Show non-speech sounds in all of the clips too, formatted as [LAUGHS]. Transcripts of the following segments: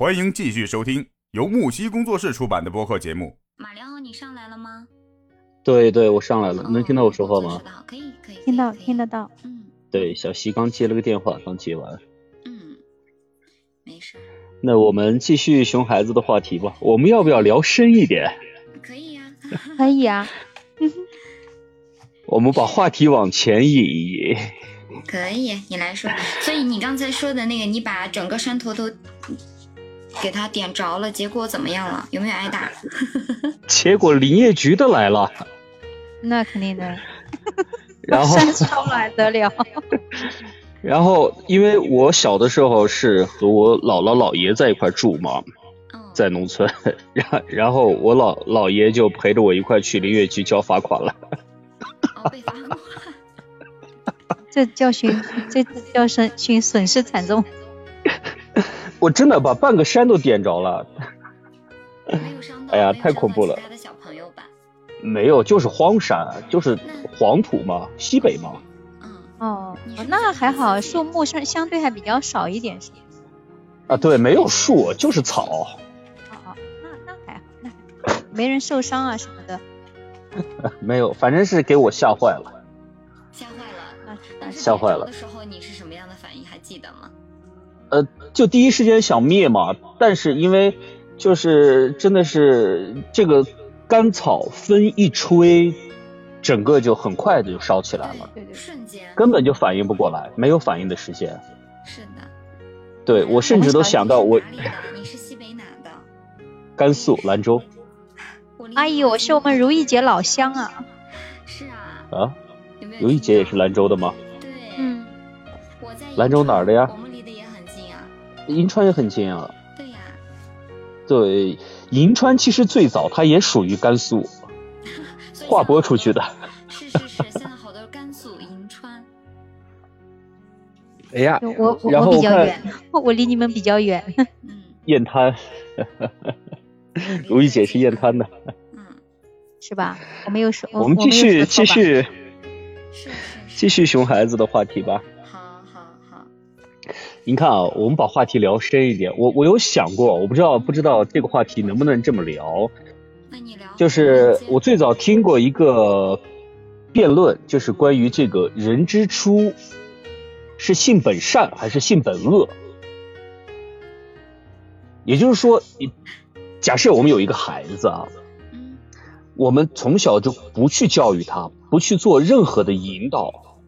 欢迎继续收听由木西工作室出版的播客节目。马良，你上来了吗？对对，我上来了，能听到我说话吗？可以可以，听到听得到。嗯对，小西刚接了个电话，刚接完。嗯，没事，那我们继续熊孩子的话题吧。我们要不要聊深一点？可以呀、可以啊，[LAUGHS] 我们把话题往前引一移。可以，你来说。所以你刚才说的那个，你把整个山头都给他点着了，结果怎么样了？有没有挨打？[LAUGHS] 结果林业局的来了，那肯定的。然后山烧了还得了？[LAUGHS] 然后因为我小的时候是和我姥姥姥爷在一块住嘛，嗯，在农村，[LAUGHS] 然然后我姥姥爷就陪着我一块去林业局交罚款了。哦，被罚款。这教训，这叫损训损失惨重。我真的把半个山都点着了，哎呀太恐怖了伤到其他的小朋友吧？没有，就是荒山，就是黄土嘛，西北嘛。嗯，哦那还好，树木相相对还比较少一点，是？啊，对，没有树，就是草。哦哦，那那还好，那没人受伤啊什么的。[LAUGHS] 没有，反正是给我吓坏了。吓坏了。吓坏了的时候你是什么样的反应？还记得吗？呃，就第一时间想灭嘛，但是因为就是真的是这个干草风一吹，整个就很快的就烧起来了，对对对，瞬间。根本就反应不过来，没有反应的时间。是的。对我甚至都想到我哪里的？你是西北哪的？甘肃兰州阿姨，我是我们如意姐老乡啊。是啊。啊？如意姐也是。兰州的吗？对。嗯，我在兰州哪儿的呀。银川也很近啊。对呀。对，银川其实最早它也属于甘肃，[LAUGHS] 划拨出去的。是是是，现在好多甘肃银川。哎呀我我我比较远，[LAUGHS] 我离你们比较远。嗯雁滩，如意姐是雁滩的。嗯，是吧？我没有说，我们继续。继续。继续熊孩子的话题吧。您看啊，我们把话题聊深一点。我我有想过，我不知道不知道这个话题能不能这么聊。那你聊。就是我最早听过一个辩论，就是关于这个人之初是性本善还是性本恶。也就是说，你假设我们有一个孩子啊，嗯我们从小就不去教育他，不去做任何的引导，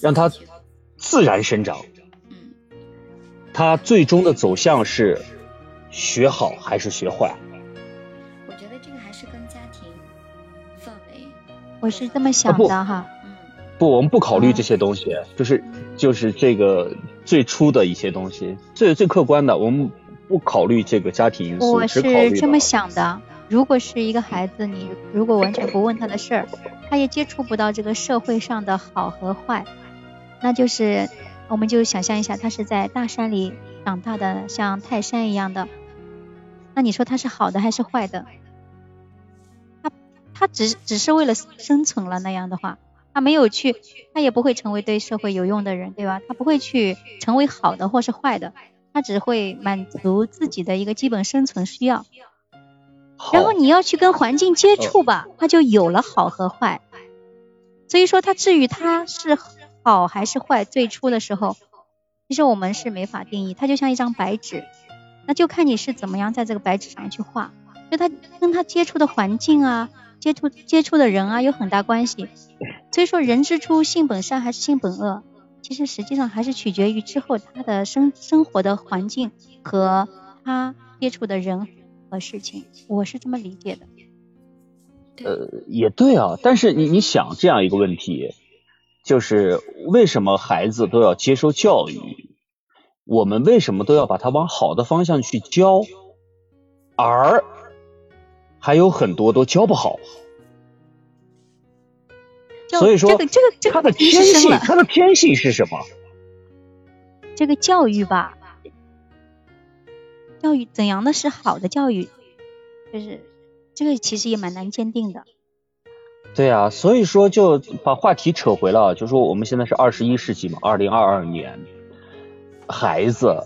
让他自然生长。嗯他最终的走向是学好还是学坏？我觉得这个还是跟家庭氛围。我是这么想的哈。嗯不，我们不考虑这些东西，就是就是这个最初的一些东西，最最客观的，我们不考虑这个家庭因素，我是这么想的，如果是一个孩子，你如果完全不问他的事儿，他也接触不到这个社会上的好和坏，那就是我们就想象一下，他是在大山里长大的，像泰山一样的，那你说他是好的还是坏的？他他只只是为了生存了那样的话，他没有去，他也不会成为对社会有用的人，对吧？他不会去成为好的或是坏的，他只会满足自己的一个基本生存需要。然后你要去跟环境接触吧，他就有了好和坏。所以说，他至于他是好还是坏，最初的时候，其实我们是没法定义。它就像一张白纸，那就看你是怎么样在这个白纸上去画。就他跟他接触的环境啊，接触接触的人啊，有很大关系。所以说，人之初性本善还是性本恶，其实实际上还是取决于之后他的生生活的环境和他接触的人和事情。我是这么理解的。呃，也对啊，但是你你想这样一个问题，就是为什么孩子都要接受教育？我们为什么都要把他往好的方向去教，而还有很多都教不好？所以说这个这个这个他的天性，他的天性是什么？这个教育吧，教育怎样的是好的教育，就是这个其实也蛮难鉴定的。对啊，所以说就把话题扯回了，就说我们现在是二十一世纪嘛，二零二二年，孩子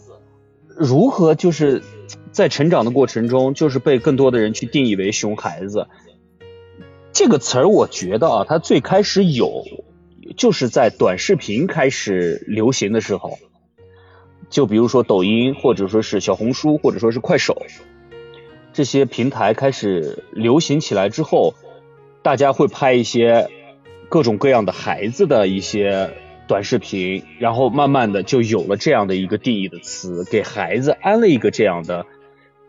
如何就是在成长的过程中，就是被更多的人去定义为熊孩子。这个词儿，我觉得啊，它最开始有，就是在短视频开始流行的时候，就比如说抖音，或者说是小红书，或者说是快手，这些平台开始流行起来之后，大家会拍一些各种各样的孩子的一些短视频，然后慢慢的就有了这样的一个定义的词，给孩子安了一个这样的，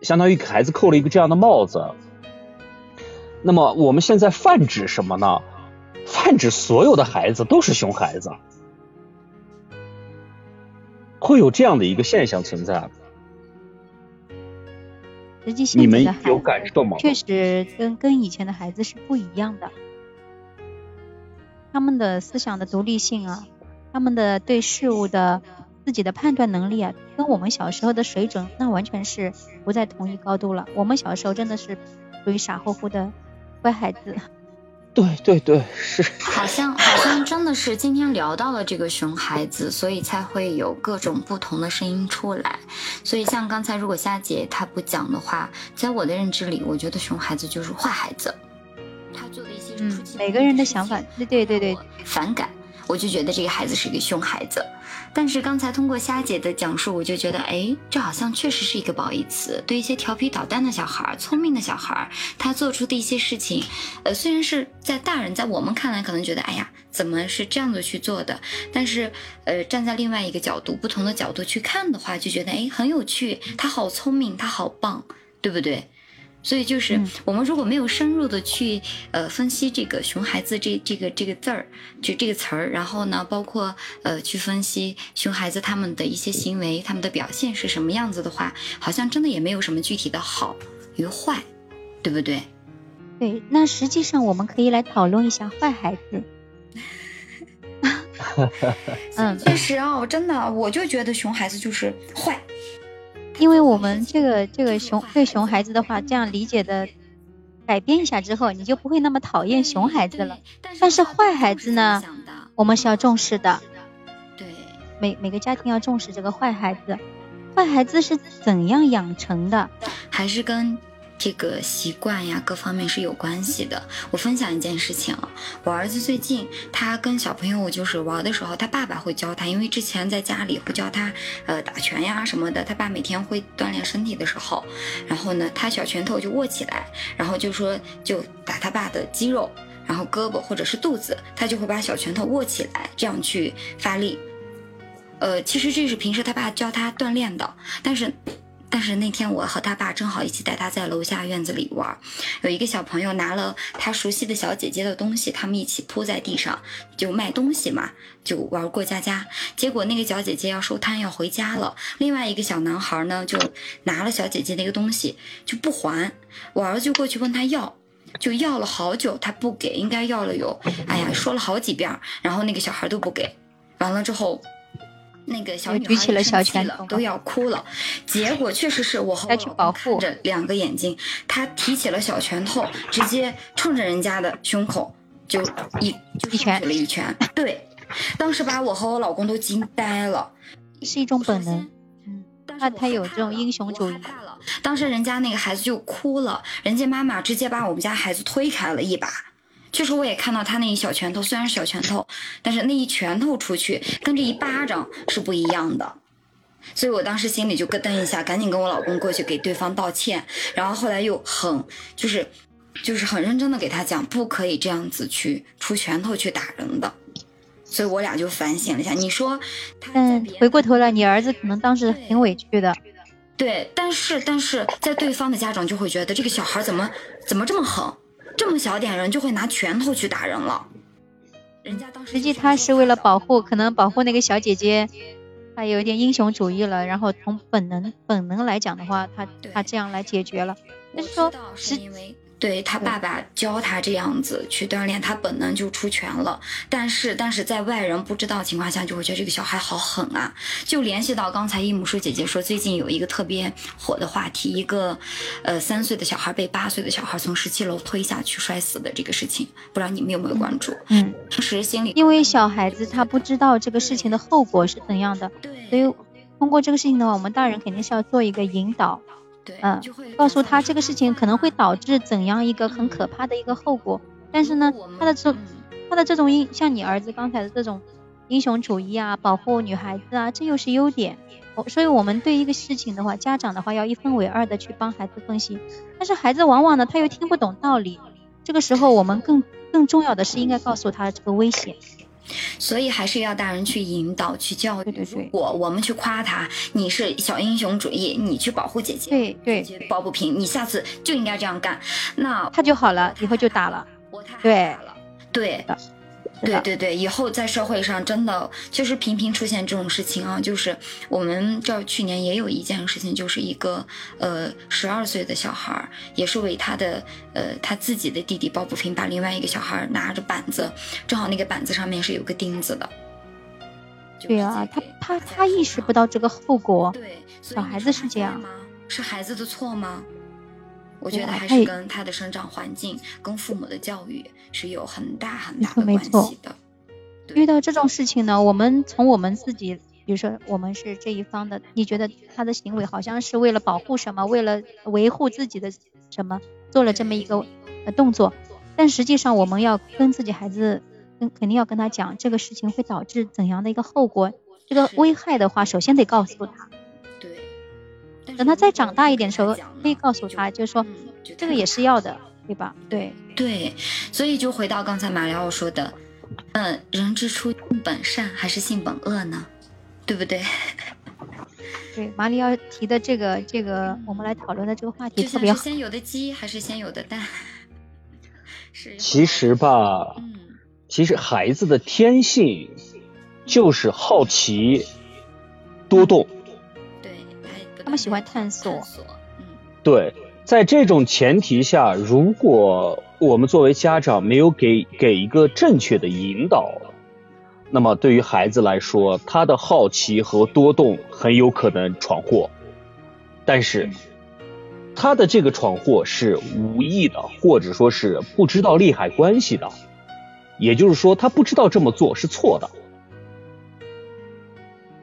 相当于给孩子扣了一个这样的帽子。那么我们现在泛指什么呢？泛指所有的孩子都是熊孩子，会有这样的一个现象存在。实际性你们的孩有感受吗？确实跟跟以前的孩子是不一样的，他们的思想的独立性啊，他们的对事物的自己的判断能力啊，跟我们小时候的水准那完全是不在同一高度了。我们小时候真的是属于傻乎乎的乖孩子。对对对，是。好像好像真的是今天聊到了这个熊孩子，所以才会有各种不同的声音出来。所以像刚才如果夏姐她不讲的话，在我的认知里，我觉得熊孩子就是坏孩子，他做的一些嗯每个人的想法，对对对对，反感，我就觉得这个孩子是一个熊孩子。但是刚才通过虾姐的讲述，我就觉得，哎，这好像确实是一个褒义词。对一些调皮捣蛋的小孩、聪明的小孩，他做出的一些事情，呃，虽然是在大人在我们看来可能觉得，哎呀，怎么是这样子去做的？但是，呃，站在另外一个角度、不同的角度去看的话，就觉得，哎，很有趣，他好聪明，他好棒，对不对？所以就是嗯我们如果没有深入的去呃分析这个熊孩子这这个这个字儿，就这个词儿，然后呢，包括呃去分析熊孩子他们的一些行为，他们的表现是什么样子的话，好像真的也没有什么具体的好与坏，对不对？对。那实际上我们可以来讨论一下坏孩子。[LAUGHS] 嗯，确实啊哦，真的，我就觉得熊孩子就是坏。因为我们这个这个熊对熊孩子的话，这样理解的改变一下之后，你就不会那么讨厌熊孩子了。但是坏孩子呢，我们是要重视的，对，每每个家庭要重视这个坏孩子。坏孩子是怎样养成的？还是跟这个习惯呀各方面是有关系的。我分享一件事情啊，我儿子最近他跟小朋友就是玩的时候，他爸爸会教他，因为之前在家里会教他呃打拳呀什么的，他爸每天会锻炼身体的时候，然后呢他小拳头就握起来，然后就说就打他爸的肌肉。然后胳膊或者是肚子，他就会把小拳头握起来，这样去发力。呃，其实这是平时他爸教他锻炼的，但是但是那天我和他爸正好一起带他在楼下院子里玩，有一个小朋友拿了他熟悉的小姐姐的东西，他们一起铺在地上就卖东西嘛，就玩过家家。结果那个小姐姐要收摊要回家了，另外一个小男孩呢就拿了小姐姐那个东西就不还，我儿子就过去问他要。就要了好久，他不给，应该要了有，哎呀，说了好几遍，然后那个小孩都不给，完了之后，那个小女孩举起了小拳头生气了都要哭了。结果确实是我和我老公保护看着两个眼睛，他提起了小拳头，直接冲着人家的胸口就一就一拳上去了一拳。对，当时把我和我老公都惊呆了。是一种本能。嗯，他他有这种英雄主义。当时人家那个孩子就哭了，人家妈妈直接把我们家孩子推开了一把。确实，我也看到他那一小拳头，虽然是小拳头，但是那一拳头出去跟这一巴掌是不一样的。所以我当时心里就咯噔一下，赶紧跟我老公过去给对方道歉，然后后来又很就是就是很认真的给他讲，不可以这样子去出拳头去打人的。所以我俩就反省了一下，你说他嗯回过头来，你儿子可能当时挺委屈的。对，但是但是在对方的家长就会觉得这个小孩怎么怎么这么狠，这么小点人就会拿拳头去打人了。人家当时实际他是为了保护，可能保护那个小姐姐，他有一点英雄主义了。然后从本能本能来讲的话，他他这样来解决了。但是说是因为对他爸爸教他这样子去锻炼，他本能就出拳了。但是但是在外人不知道的情况下，就会觉得这个小孩好狠啊。就联系到刚才一母叔姐姐说，最近有一个特别火的话题，一个呃三岁的小孩被八岁的小孩从十七楼推下去摔死的这个事情，不知道你们有没有关注？嗯，当时心里因为小孩子他不知道这个事情的后果是怎样的，对所以通过这个事情的话，我们大人肯定是要做一个引导，对，嗯就会告诉他这个事情可能会导致怎样一个很可怕的一个后果。但是呢他的这嗯他的这种英，像你儿子刚才的这种英雄主义啊，保护女孩子啊，这又是优点。哦所以我们对一个事情的话，家长的话要一分为二的去帮孩子分析。但是孩子往往呢，他又听不懂道理。这个时候，我们更更重要的是应该告诉他这个危险。所以还是要大人去引导、去教育。对对对如果我们去夸他，你是小英雄主义，你去保护姐姐，对对，姐姐抱不平，你下次就应该这样干，那他就好了，以后就打了。我太害对了。对的是的对对对，以后在社会上真的就是频频出现这种事情啊，就是我们这儿去年也有一件事情，就是一个呃十二岁的小孩儿，也是为他的呃他自己的弟弟抱不平，把另外一个小孩儿拿着板子，正好那个板子上面是有个钉子的。对啊，他他他意识不到这个后果。对，小孩子是这样吗？是孩子的错吗？我觉得还是跟他的生长环境、跟父母的教育是有很大很大的关系的。遇到这种事情呢，我们从我们自己，比如说我们是这一方的，你觉得他的行为好像是为了保护什么，为了维护自己的什么，做了这么一个呃动作，但实际上我们要跟自己孩子，跟肯定要跟他讲这个事情会导致怎样的一个后果，这个危害的话，首先得告诉他，等他再长大一点的时候可以告诉他，就是说嗯这个也是要的，对吧？对，对，所以就回到刚才马里奥说的，嗯，人之初性本善还是性本恶呢？对不对？[LAUGHS] 对，马里奥提的这个这个，我们来讨论的这个话题就特别好。先有的鸡还是先有的蛋？[LAUGHS] 是其实吧，嗯，其实孩子的天性就是好奇、多动。们喜欢探索。探索，嗯，对，在这种前提下，如果我们作为家长没有给给一个正确的引导，那么对于孩子来说，他的好奇和多动很有可能闯祸，但是他的这个闯祸是无意的，或者说是不知道利害关系的，也就是说，他不知道这么做是错的。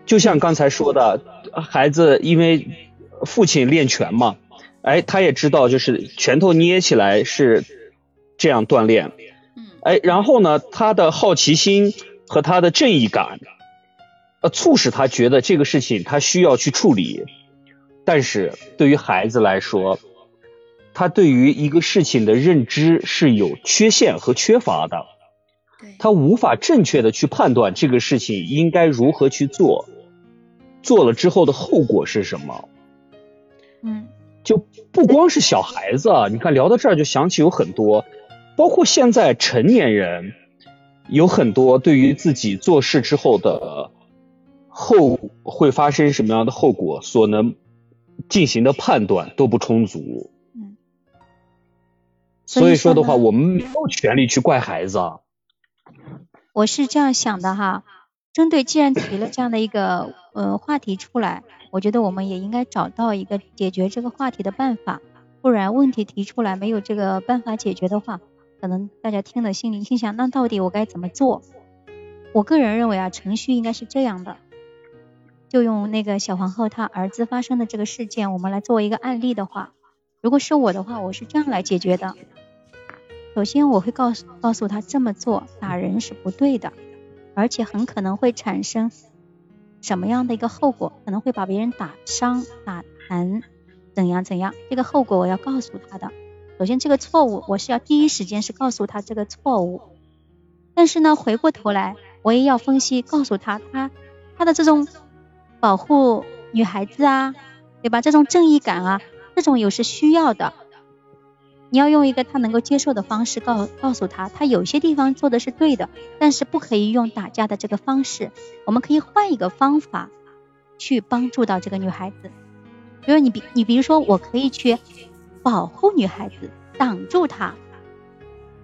就像刚才说的，孩子因为父亲练拳嘛，哎，他也知道就是拳头捏起来是这样锻炼，嗯，哎，然后呢，他的好奇心和他的正义感，呃，促使他觉得这个事情他需要去处理。但是对于孩子来说，他对于一个事情的认知是有缺陷和缺乏的，对，他无法正确的去判断这个事情应该如何去做，做了之后的后果是什么。嗯，就不光是小孩子啊，你看聊到这儿就想起有很多，包括现在成年人，有很多对于自己做事之后的后会发生什么样的后果所能进行的判断都不充足。嗯，所以说的话，我们没有权利去怪孩子啊。我是这样想的哈，针对既然提了这样的一个呃话题出来，我觉得我们也应该找到一个解决这个话题的办法，不然问题提出来没有这个办法解决的话，可能大家听了心里心想，那到底我该怎么做？我个人认为啊，程序应该是这样的，就用那个小皇后她儿子发生的这个事件，我们来作为一个案例的话，如果是我的话，我是这样来解决的。首先，我会告诉告诉他这么做打人是不对的，而且很可能会产生什么样的一个后果，可能会把别人打伤、打残，怎样怎样，这个后果我要告诉他的。首先，这个错误我是要第一时间是告诉他这个错误，但是呢，回过头来我也要分析，告诉他他他的这种保护女孩子啊，对吧？这种正义感啊，这种有是需要的。你要用一个他能够接受的方式告告诉他，他有些地方做的是对的，但是不可以用打架的这个方式，我们可以换一个方法去帮助到这个女孩子。比如你比你比如说，我可以去保护女孩子，挡住她，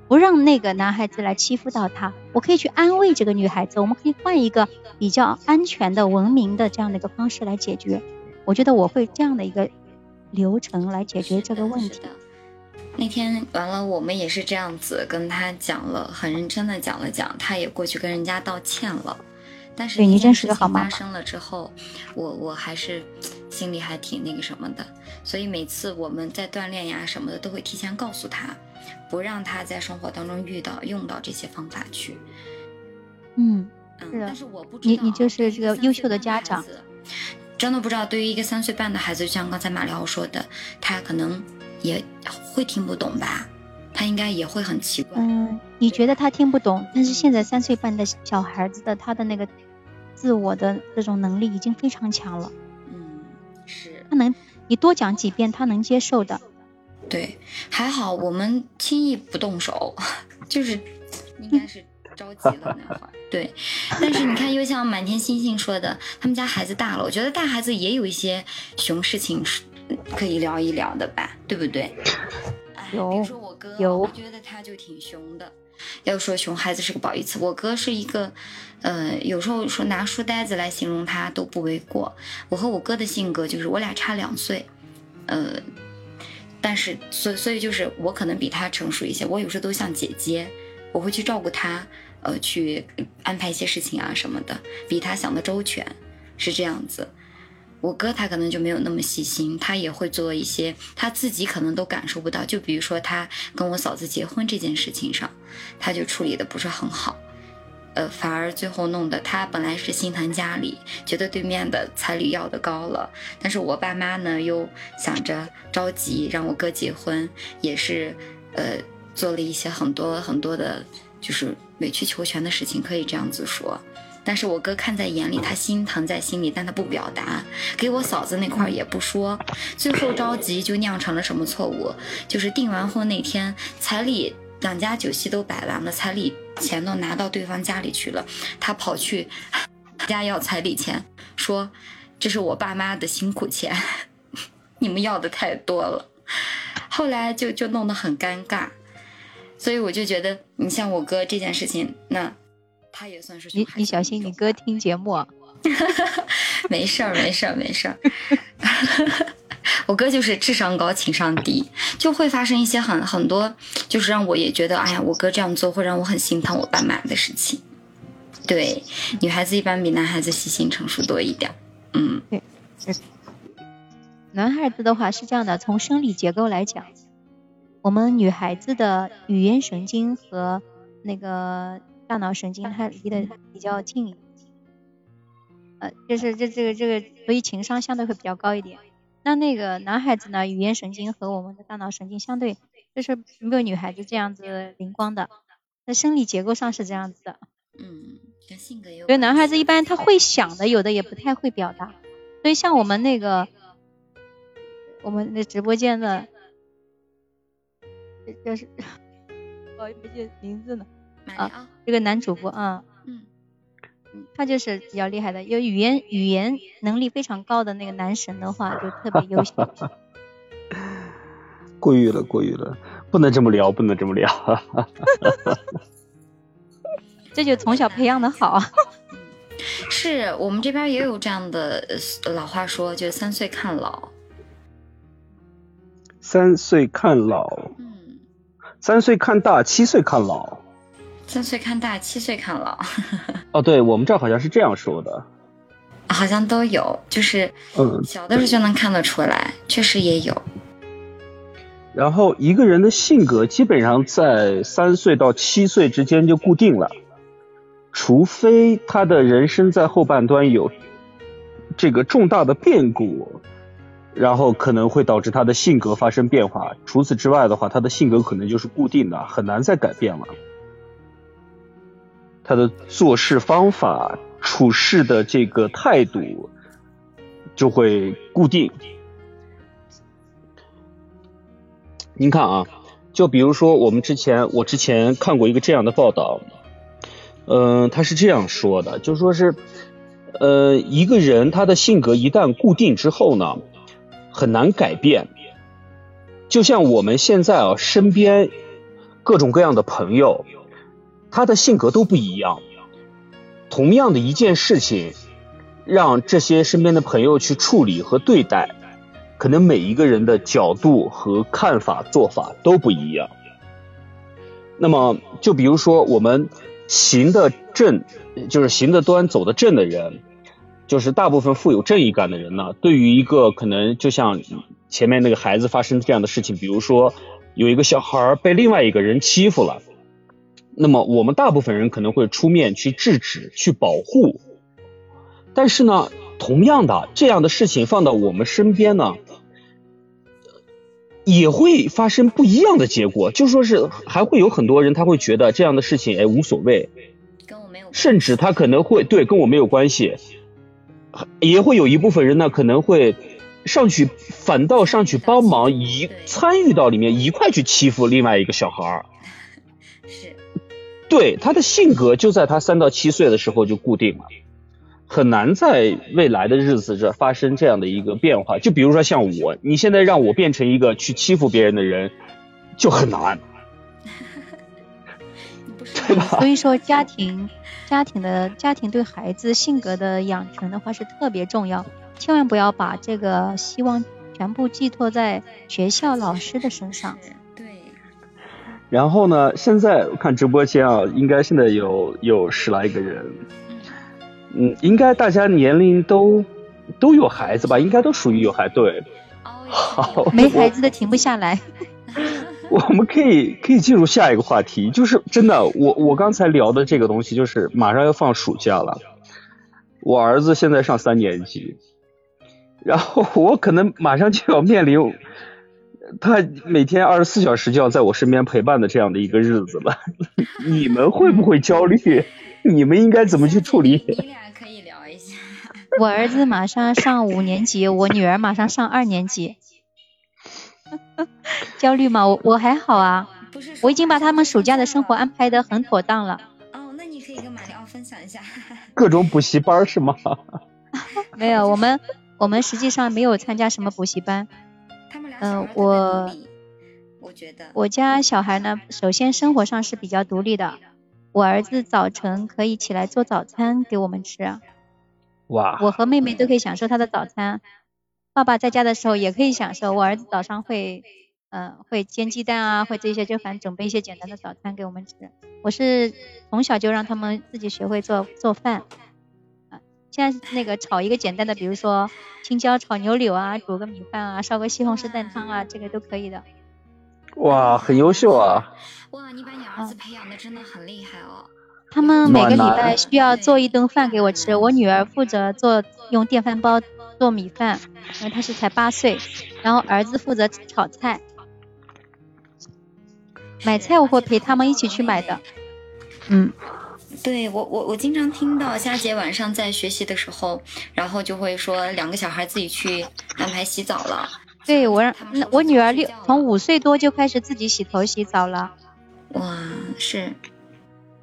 不让那个男孩子来欺负到她。我可以去安慰这个女孩子，我们可以换一个比较安全的、文明的这样的一个方式来解决。我觉得我会这样的一个流程来解决这个问题。那天完了，我们也是这样子跟他讲了，很认真的讲了讲，他也过去跟人家道歉了。但是对你一件事情真是个好妈妈发生了之后，我我还是心里还挺那个什么的，所以每次我们在锻炼呀什么的，都会提前告诉他，不让他在生活当中遇到用到这些方法去。嗯，嗯，是的但是我不知道你你就是这个优秀的家长真的不知道，对于一个三岁半的孩子，就像刚才马里奥说的，他可能也会听不懂吧，他应该也会很奇怪。嗯，你觉得他听不懂，但是现在三岁半的小孩子的他的那个自我的这种能力已经非常强了，嗯，是他能你多讲几遍，他能接受的。对，还好我们轻易不动手，[LAUGHS] 就是应该是着急了那会儿。[LAUGHS] 对，但是你看，又像满天星星说的，他们家孩子大了，我觉得大孩子也有一些熊事情是可以聊一聊的吧，对不对？哎，比如说我哥，我觉得他就挺熊的。要说熊孩子是个褒义词，我哥是一个，呃，有时候说拿书呆子来形容他都不为过。我和我哥的性格就是我俩差两岁，呃，但是所所以就是我可能比他成熟一些，我有时候都像姐姐，我会去照顾他，呃，去安排一些事情啊什么的，比他想的周全，是这样子。我哥他可能就没有那么细心，他也会做一些他自己可能都感受不到，就比如说他跟我嫂子结婚这件事情上，他就处理的不是很好，呃，反而最后弄得他本来是心疼家里，觉得对面的彩礼要的高了，但是我爸妈呢又想着着急让我哥结婚，也是呃做了一些很多很多的，就是委曲求全的事情，可以这样子说。但是我哥看在眼里，他心疼在心里，但他不表达，给我嫂子那块儿也不说，最后着急就酿成了什么错误？就是订完婚那天，彩礼两家酒席都摆完了，彩礼钱都拿到对方家里去了，他跑去 [LAUGHS] 家要彩礼钱，说这是我爸妈的辛苦钱，[LAUGHS] 你们要的太多了。后来就就弄得很尴尬，所以我就觉得，你像我哥这件事情，那他也算是你你小心，你哥听节目啊。[LAUGHS] 没事儿，没事儿，没事儿。[LAUGHS] 我哥就是智商高，情商低，就会发生一些很很多，就是让我也觉得，哎呀，我哥这样做会让我很心疼我爸妈的事情。对，女孩子一般比男孩子细心成熟多一点。嗯男孩子的话是这样的，从生理结构来讲，我们女孩子的语言神经和那个大脑神经它离得比较近一点，呃，就是这这个这个，所以情商相对会比较高一点。那那个男孩子呢，语言神经和我们的大脑神经相对就是没有女孩子这样子灵光的，那生理结构上是这样子的。嗯，跟性格有。所以男孩子一般他会想的，有的也不太会表达。所以像我们那个我们那直播间的，这就是我 [LAUGHS] 也不记得名字呢，马里奥，这个男主播啊，嗯嗯，他就是比较厉害的，有语言语言能力非常高的那个男神的话，就特别优秀。[LAUGHS] 过誉了，过誉了，不能这么聊，不能这么聊。[LAUGHS] [LAUGHS] 这就从小培养的好啊。是我们这边也有这样的呃老话说，就是三岁看老。三岁看老，嗯，三岁看大，七岁看老。三岁看大，七岁看老，[LAUGHS] 哦，对我们这儿好像是这样说的。好像都有，就是嗯，小的时候就能看得出来，确实也有。然后一个人的性格基本上在三岁到七岁之间就固定了，除非他的人生在后半端有这个重大的变故，然后可能会导致他的性格发生变化。除此之外的话，他的性格可能就是固定的，很难再改变了。他的做事方法、处事的这个态度就会固定。您看啊，就比如说我们之前我之前看过一个这样的报道，嗯、他是这样说的，就说是，呃，一个人他的性格一旦固定之后呢，很难改变。就像我们现在啊，身边各种各样的朋友，他的性格都不一样。同样的一件事情，让这些身边的朋友去处理和对待，可能每一个人的角度和看法、做法都不一样。那么，就比如说我们行得正，就是行得端、走得正的人，就是大部分富有正义感的人呢，对于一个可能就像前面那个孩子发生这样的事情，比如说有一个小孩被另外一个人欺负了，那么我们大部分人可能会出面去制止、去保护。但是呢，同样的这样的事情放到我们身边呢，也会发生不一样的结果。就说是还会有很多人他会觉得这样的事情哎无所谓，跟我没有关系，甚至他可能会对跟我没有关系，也会有一部分人呢可能会上去反倒上去帮忙一参与到里面一块去欺负另外一个小孩儿。[LAUGHS] 是对他的性格就在他三到七岁的时候就固定了，很难在未来的日子这发生这样的一个变化。就比如说像我，你现在让我变成一个去欺负别人的人，就很难。[LAUGHS] 对吧所以说家庭家庭的家庭对孩子性格的养成的话是特别重要，千万不要把这个希望全部寄托在学校老师的身上。然后呢，现在看直播间啊，应该现在有有十来个人，嗯，嗯，应该大家年龄都都有孩子吧？应该都属于有孩对。哦，好没孩子的停不下来。我们可以可以进入下一个话题，就是真的，我我刚才聊的这个东西，就是马上要放暑假了，我儿子现在上三年级，然后我可能马上就要面临他每天二十四小时就要在我身边陪伴的这样的一个日子了。[LAUGHS] 你们会不会焦虑？[LAUGHS] 你们应该怎么去处理？[LAUGHS] 你俩可以聊一下。我儿子马上上五年级，我女儿马上上二年级。焦虑吗？我我还好啊，不是我已经把他们暑假的生活安排的很妥当了。哦，那你可以跟马里奥分享一下。各种补习班是吗？没有，我们我们实际上没有参加什么补习班。嗯我我觉得我家小孩呢，首先生活上是比较独立的。我儿子早晨可以起来做早餐给我们吃，哇，我和妹妹都可以享受他的早餐。爸爸在家的时候也可以享受。我儿子早上会，嗯、会煎鸡蛋啊，会这些，就反正准备一些简单的早餐给我们吃。我是从小就让他们自己学会做做饭，啊，现在那个炒一个简单的，比如说青椒炒牛柳啊，煮个米饭啊，烧个西红柿蛋汤啊，这个都可以的。哇，很优秀啊！哇，你把你儿子培养的真的很厉害哦。他们每个礼拜需要做一顿饭给我吃，我女儿负责做用电饭煲做米饭，因为她是才八岁，然后儿子负责炒菜。买菜我会陪他们一起去买的，嗯，对我我我经常听到佳姐晚上在学习的时候，然后就会说两个小孩自己去安排洗澡了。对我让那我女儿六从五岁多就开始自己洗头洗澡了，哇，是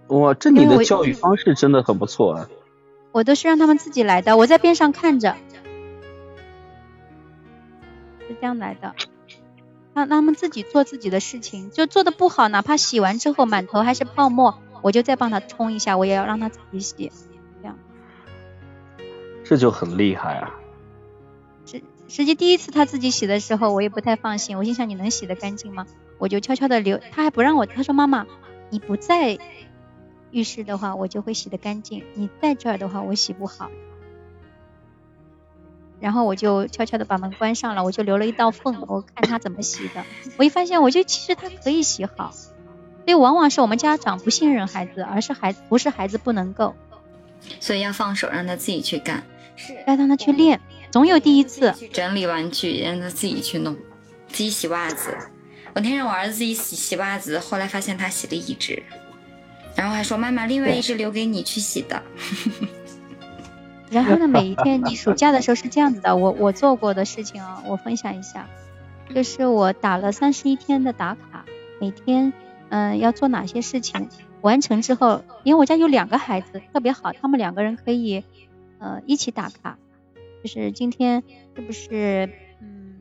哇，这你的教育方式真的很不错啊！我都是让他们自己来的，我在边上看着，是这样来的。让让他们自己做自己的事情，就做的不好，哪怕洗完之后满头还是泡沫，我就再帮他冲一下，我也要让他自己洗。这样。这就很厉害啊！实实际第一次他自己洗的时候，我也不太放心，我心想你能洗得干净吗？我就悄悄的留，他还不让我，他说妈妈，你不在浴室的话，我就会洗得干净；你在这儿的话，我洗不好。然后我就悄悄的把门关上了，我就留了一道缝，我看他怎么洗的。我一发现，我就其实他可以洗好，所以往往是我们家长不信任孩子，而是孩子不是孩子不能够，所以要放手让他自己去干。是该让他去练，总有第一次。去整理玩具，让他自己去弄，自己洗袜子。我那天让我儿子自己洗洗袜子，后来发现他洗了一只，然后还说妈妈，另外一只留给你去洗的。[LAUGHS] 然后呢，每一天你暑假的时候是这样子的，我我做过的事情啊，我分享一下，就是我打了三十一天的打卡，每天嗯、要做哪些事情，完成之后，因为我家有两个孩子，特别好，他们两个人可以呃一起打卡，就是今天是不是嗯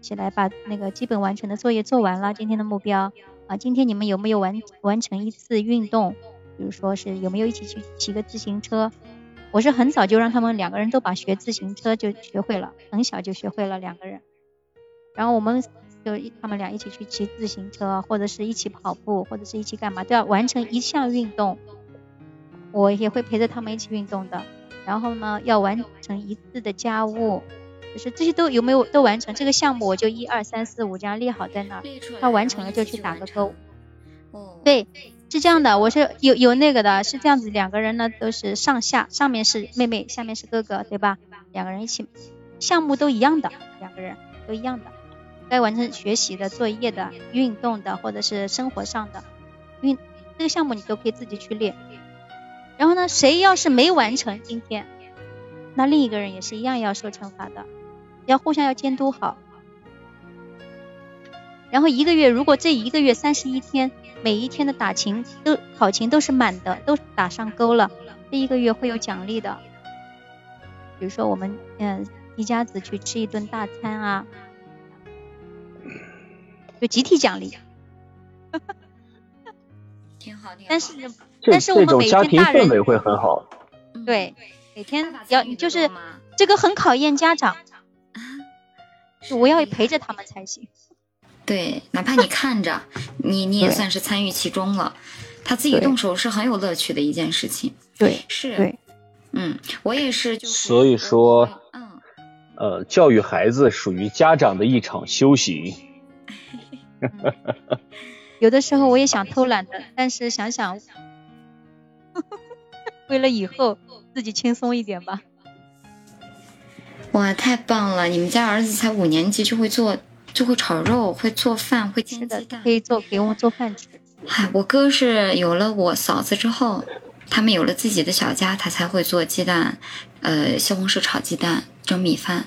起来把那个基本完成的作业做完了，今天的目标啊，今天你们有没有完完成一次运动？比如说是有没有一起去骑个自行车？我是很早就让他们两个人都把学自行车就学会了，很小就学会了两个人。然后我们就一他们俩一起去骑自行车，或者是一起跑步，或者是一起干嘛，都要完成一项运动。我也会陪着他们一起运动的。然后呢，要完成一次的家务，就是这些都有没有都完成这个项目，我就一二三四五这样列好在那儿。他完成了就去打个勾。哦，对，是这样的，我是有有那个的，是这样子，两个人呢都是上下，上面是妹妹，下面是哥哥，对吧？两个人一起，项目都一样的，两个人都一样的，该完成学习的、作业的、运动的，或者是生活上的运这个项目你都可以自己去列。然后呢，谁要是没完成今天，那另一个人也是一样要受惩罚的，要互相要监督好。然后一个月，如果这一个月三十一天，每一天的打勤都考勤都是满的，都打上勾了，这一个月会有奖励的。比如说我们嗯一家子去吃一顿大餐啊，就集体奖励。[LAUGHS] 挺好，挺好。但是但是我们每这种家天大人庭氛围会很好。嗯对每天要就是这个很考验家长，我要陪着他们才行。对，哪怕你看着，你你也算是参与其中了。他自己动手是很有乐趣的一件事情。对是，对，嗯，我也是，就是所以说嗯，呃，教育孩子属于家长的一场修行。[LAUGHS] [LAUGHS] 有的时候我也想偷懒的，但是想想，[LAUGHS] 为了以后自己轻松一点吧。哇，太棒了！你们家儿子才五年级就会做，就会炒肉，会做饭，会煎鸡，蛋可。以做给我们做饭吃。嗨，我哥是有了我嫂子之后，他们有了自己的小家，他才会做鸡蛋，呃，西红柿炒鸡蛋，蒸米饭。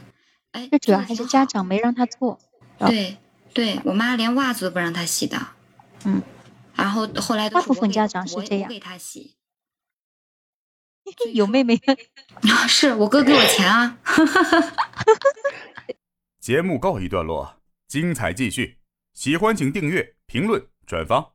哎，这主要还是家长没让他做。哦对对，我妈连袜子都不让她洗的。嗯，然后后来大部分家长是我这样我给她洗。[LAUGHS] 有妹妹，[LAUGHS] 啊，是我哥给我钱啊。[LAUGHS] 节目告一段落，精彩继续。喜欢请订阅、评论、转发。